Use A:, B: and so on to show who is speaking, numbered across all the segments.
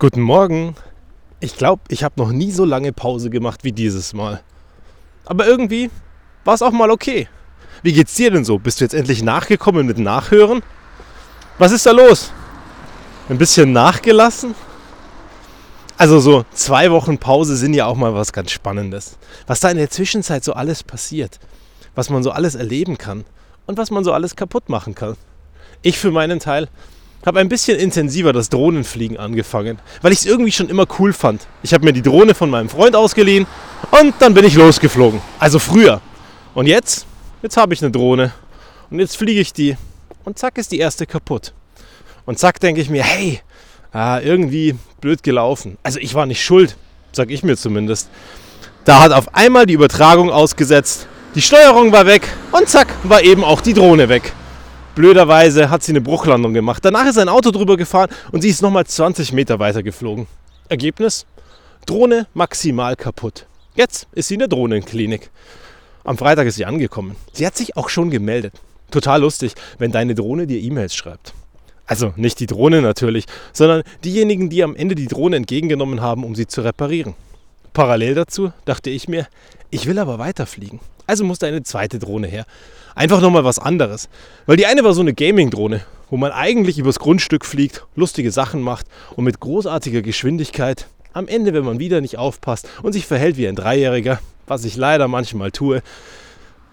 A: Guten Morgen. Ich glaube, ich habe noch nie so lange Pause gemacht wie dieses Mal. Aber irgendwie war es auch mal okay. Wie geht's dir denn so? Bist du jetzt endlich nachgekommen mit Nachhören? Was ist da los? Ein bisschen nachgelassen? Also so zwei Wochen Pause sind ja auch mal was ganz Spannendes. Was da in der Zwischenzeit so alles passiert. Was man so alles erleben kann. Und was man so alles kaputt machen kann. Ich für meinen Teil habe ein bisschen intensiver das Drohnenfliegen angefangen, weil ich es irgendwie schon immer cool fand. Ich habe mir die Drohne von meinem Freund ausgeliehen und dann bin ich losgeflogen. Also früher. Und jetzt, jetzt habe ich eine Drohne und jetzt fliege ich die und zack ist die erste kaputt. Und zack denke ich mir, hey, ah, irgendwie blöd gelaufen. Also ich war nicht schuld, sag ich mir zumindest. Da hat auf einmal die Übertragung ausgesetzt, die Steuerung war weg und zack war eben auch die Drohne weg. Blöderweise hat sie eine Bruchlandung gemacht. Danach ist ein Auto drüber gefahren und sie ist nochmal 20 Meter weiter geflogen. Ergebnis? Drohne maximal kaputt. Jetzt ist sie in der Drohnenklinik. Am Freitag ist sie angekommen. Sie hat sich auch schon gemeldet. Total lustig, wenn deine Drohne dir E-Mails schreibt. Also nicht die Drohne natürlich, sondern diejenigen, die am Ende die Drohne entgegengenommen haben, um sie zu reparieren. Parallel dazu dachte ich mir, ich will aber weiterfliegen. Also musste eine zweite Drohne her. Einfach nochmal was anderes. Weil die eine war so eine Gaming-Drohne, wo man eigentlich übers Grundstück fliegt, lustige Sachen macht und mit großartiger Geschwindigkeit am Ende, wenn man wieder nicht aufpasst und sich verhält wie ein Dreijähriger, was ich leider manchmal tue,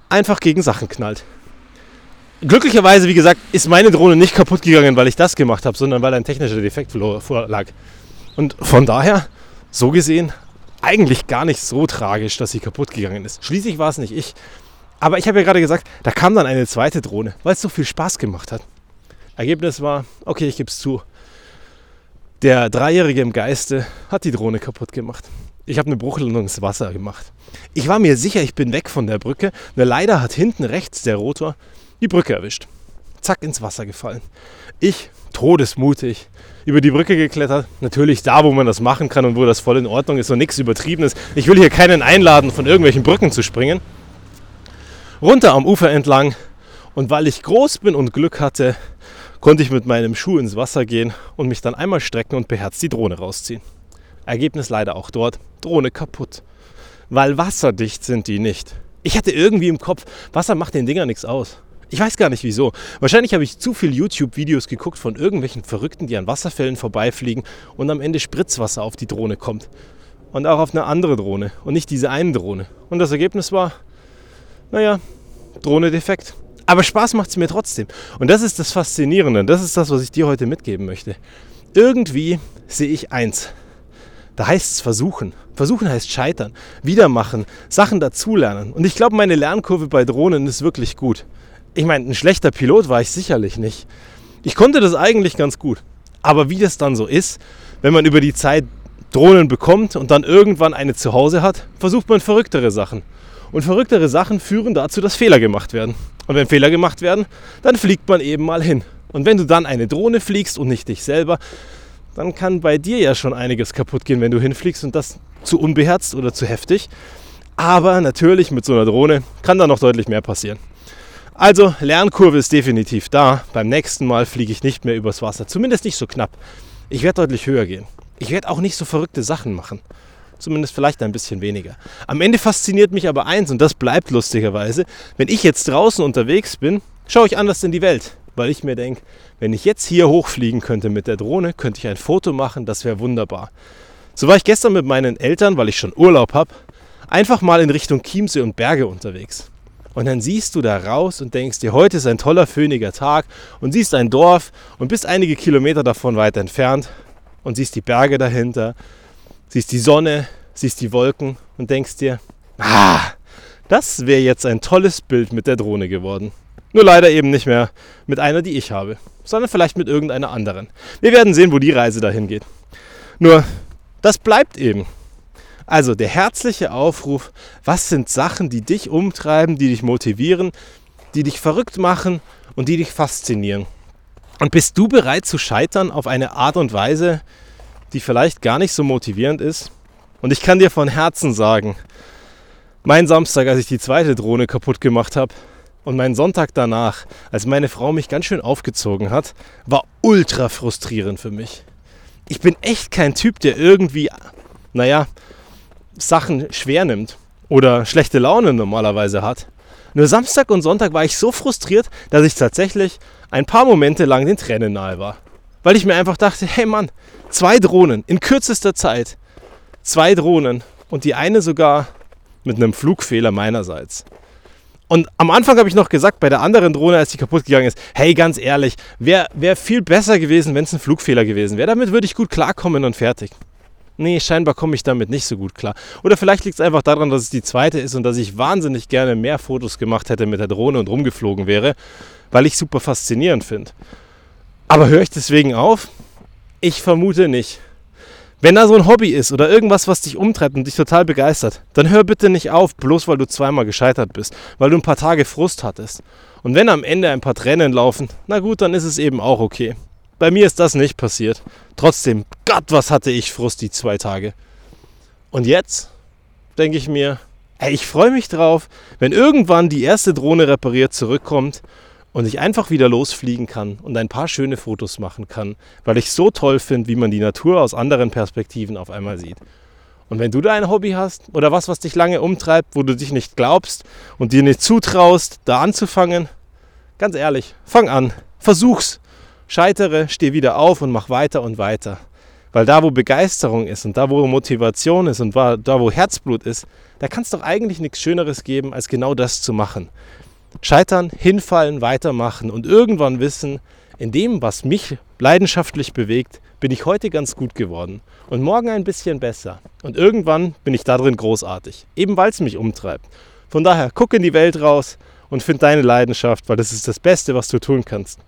A: einfach gegen Sachen knallt. Glücklicherweise, wie gesagt, ist meine Drohne nicht kaputt gegangen, weil ich das gemacht habe, sondern weil ein technischer Defekt vorlag. Und von daher, so gesehen, eigentlich gar nicht so tragisch, dass sie kaputt gegangen ist. Schließlich war es nicht ich. Aber ich habe ja gerade gesagt, da kam dann eine zweite Drohne, weil es so viel Spaß gemacht hat. Ergebnis war, okay, ich gebe es zu. Der Dreijährige im Geiste hat die Drohne kaputt gemacht. Ich habe eine Bruchlandung ins Wasser gemacht. Ich war mir sicher, ich bin weg von der Brücke. Nur leider hat hinten rechts der Rotor die Brücke erwischt. Zack, ins Wasser gefallen. Ich, todesmutig, über die Brücke geklettert. Natürlich da, wo man das machen kann und wo das voll in Ordnung ist und nichts Übertriebenes. Ich will hier keinen einladen, von irgendwelchen Brücken zu springen runter am Ufer entlang. Und weil ich groß bin und Glück hatte, konnte ich mit meinem Schuh ins Wasser gehen und mich dann einmal strecken und beherzt die Drohne rausziehen. Ergebnis leider auch dort, Drohne kaputt. Weil wasserdicht sind die nicht. Ich hatte irgendwie im Kopf, Wasser macht den Dinger nichts aus. Ich weiß gar nicht wieso. Wahrscheinlich habe ich zu viel YouTube-Videos geguckt von irgendwelchen Verrückten, die an Wasserfällen vorbeifliegen und am Ende Spritzwasser auf die Drohne kommt. Und auch auf eine andere Drohne und nicht diese eine Drohne. Und das Ergebnis war, naja, Drohne defekt. Aber Spaß macht es mir trotzdem. Und das ist das Faszinierende. Das ist das, was ich dir heute mitgeben möchte. Irgendwie sehe ich eins. Da heißt es versuchen. Versuchen heißt scheitern, wiedermachen, Sachen dazulernen. Und ich glaube, meine Lernkurve bei Drohnen ist wirklich gut. Ich meine, ein schlechter Pilot war ich sicherlich nicht. Ich konnte das eigentlich ganz gut. Aber wie das dann so ist, wenn man über die Zeit Drohnen bekommt und dann irgendwann eine zu Hause hat, versucht man verrücktere Sachen. Und verrücktere Sachen führen dazu, dass Fehler gemacht werden. Und wenn Fehler gemacht werden, dann fliegt man eben mal hin. Und wenn du dann eine Drohne fliegst und nicht dich selber, dann kann bei dir ja schon einiges kaputt gehen, wenn du hinfliegst und das zu unbeherzt oder zu heftig. Aber natürlich mit so einer Drohne kann da noch deutlich mehr passieren. Also Lernkurve ist definitiv da. Beim nächsten Mal fliege ich nicht mehr übers Wasser. Zumindest nicht so knapp. Ich werde deutlich höher gehen. Ich werde auch nicht so verrückte Sachen machen. Zumindest vielleicht ein bisschen weniger. Am Ende fasziniert mich aber eins und das bleibt lustigerweise. Wenn ich jetzt draußen unterwegs bin, schaue ich anders in die Welt. Weil ich mir denke, wenn ich jetzt hier hochfliegen könnte mit der Drohne, könnte ich ein Foto machen, das wäre wunderbar. So war ich gestern mit meinen Eltern, weil ich schon Urlaub habe, einfach mal in Richtung Chiemsee und Berge unterwegs. Und dann siehst du da raus und denkst dir, heute ist ein toller, föhniger Tag und siehst ein Dorf und bist einige Kilometer davon weit entfernt und siehst die Berge dahinter siehst die Sonne, siehst die Wolken und denkst dir, ah, das wäre jetzt ein tolles Bild mit der Drohne geworden. Nur leider eben nicht mehr mit einer, die ich habe, sondern vielleicht mit irgendeiner anderen. Wir werden sehen, wo die Reise dahin geht. Nur, das bleibt eben. Also der herzliche Aufruf, was sind Sachen, die dich umtreiben, die dich motivieren, die dich verrückt machen und die dich faszinieren. Und bist du bereit zu scheitern auf eine Art und Weise, die vielleicht gar nicht so motivierend ist. Und ich kann dir von Herzen sagen, mein Samstag, als ich die zweite Drohne kaputt gemacht habe, und mein Sonntag danach, als meine Frau mich ganz schön aufgezogen hat, war ultra frustrierend für mich. ich bin echt kein Typ, der irgendwie, naja, Sachen schwer nimmt oder schlechte Laune normalerweise hat. Nur Samstag und Sonntag war ich so frustriert, dass ich tatsächlich ein paar Momente lang den Tränen nahe war. Weil ich mir einfach dachte, hey Mann, zwei Drohnen in kürzester Zeit. Zwei Drohnen und die eine sogar mit einem Flugfehler meinerseits. Und am Anfang habe ich noch gesagt, bei der anderen Drohne, als die kaputt gegangen ist, hey, ganz ehrlich, wäre wär viel besser gewesen, wenn es ein Flugfehler gewesen wäre. Damit würde ich gut klarkommen und fertig. Nee, scheinbar komme ich damit nicht so gut klar. Oder vielleicht liegt es einfach daran, dass es die zweite ist und dass ich wahnsinnig gerne mehr Fotos gemacht hätte mit der Drohne und rumgeflogen wäre, weil ich super faszinierend finde. Aber höre ich deswegen auf? Ich vermute nicht. Wenn da so ein Hobby ist oder irgendwas, was dich umtreibt und dich total begeistert, dann hör bitte nicht auf, bloß weil du zweimal gescheitert bist, weil du ein paar Tage Frust hattest. Und wenn am Ende ein paar Tränen laufen, na gut, dann ist es eben auch okay. Bei mir ist das nicht passiert. Trotzdem, Gott, was hatte ich Frust die zwei Tage. Und jetzt denke ich mir, ey, ich freue mich drauf, wenn irgendwann die erste Drohne repariert zurückkommt und ich einfach wieder losfliegen kann und ein paar schöne Fotos machen kann, weil ich so toll finde, wie man die Natur aus anderen Perspektiven auf einmal sieht. Und wenn du da ein Hobby hast oder was, was dich lange umtreibt, wo du dich nicht glaubst und dir nicht zutraust, da anzufangen, ganz ehrlich, fang an, versuch's, scheitere, steh wieder auf und mach weiter und weiter. Weil da, wo Begeisterung ist und da, wo Motivation ist und da, wo Herzblut ist, da kann es doch eigentlich nichts Schöneres geben, als genau das zu machen. Scheitern, hinfallen, weitermachen und irgendwann wissen, in dem, was mich leidenschaftlich bewegt, bin ich heute ganz gut geworden und morgen ein bisschen besser. Und irgendwann bin ich darin großartig, eben weil es mich umtreibt. Von daher, guck in die Welt raus und find deine Leidenschaft, weil das ist das Beste, was du tun kannst.